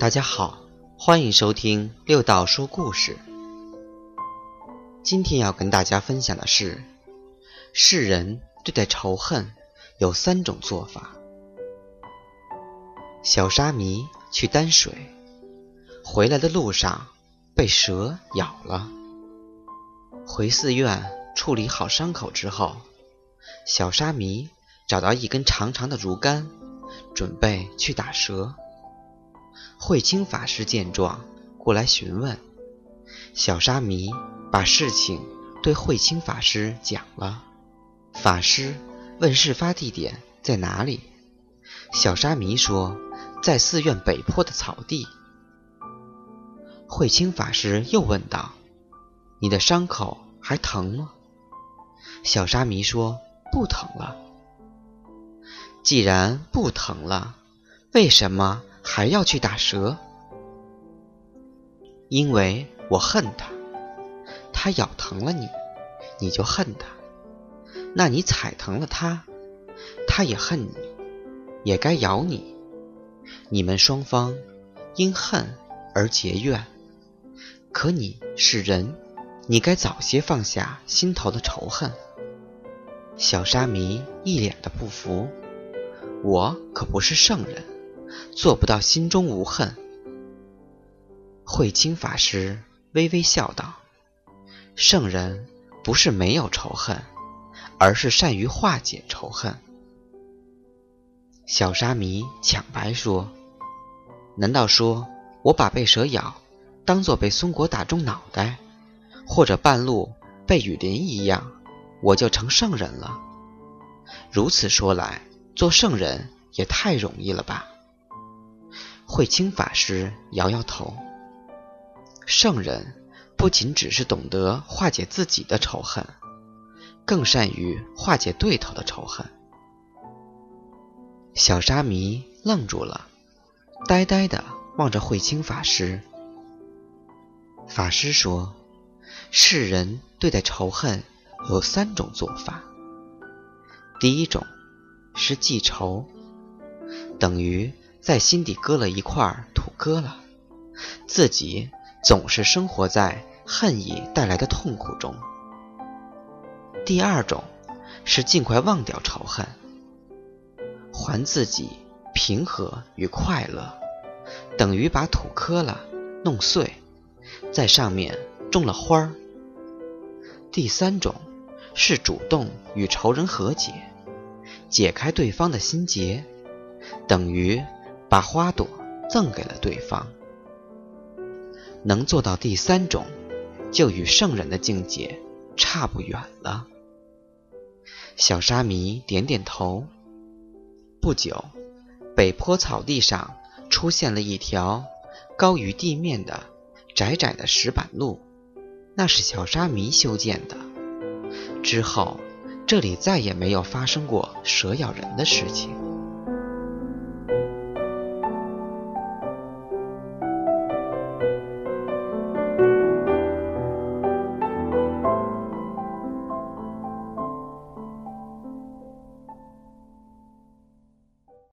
大家好，欢迎收听六道说故事。今天要跟大家分享的是，世人对待仇恨有三种做法。小沙弥去担水，回来的路上被蛇咬了。回寺院处理好伤口之后，小沙弥找到一根长长的竹竿，准备去打蛇。慧清法师见状，过来询问。小沙弥把事情对慧清法师讲了。法师问事发地点在哪里，小沙弥说在寺院北坡的草地。慧清法师又问道：“你的伤口还疼吗？”小沙弥说：“不疼了。”既然不疼了，为什么？还要去打蛇，因为我恨他，他咬疼了你，你就恨他；那你踩疼了他，他也恨你，也该咬你。你们双方因恨而结怨，可你是人，你该早些放下心头的仇恨。小沙弥一脸的不服，我可不是圣人。做不到心中无恨。慧清法师微微笑道：“圣人不是没有仇恨，而是善于化解仇恨。”小沙弥抢白说：“难道说我把被蛇咬当做被松果打中脑袋，或者半路被雨淋一样，我就成圣人了？如此说来，做圣人也太容易了吧？”慧清法师摇摇头：“圣人不仅只是懂得化解自己的仇恨，更善于化解对头的仇恨。”小沙弥愣住了，呆呆的望着慧清法师。法师说：“世人对待仇恨有三种做法。第一种是记仇，等于……”在心底割了一块土疙瘩，自己总是生活在恨意带来的痛苦中。第二种是尽快忘掉仇恨，还自己平和与快乐，等于把土坷垃弄碎，在上面种了花儿。第三种是主动与仇人和解，解开对方的心结，等于。把花朵赠给了对方，能做到第三种，就与圣人的境界差不远了。小沙弥点点头。不久，北坡草地上出现了一条高于地面的窄窄的石板路，那是小沙弥修建的。之后，这里再也没有发生过蛇咬人的事情。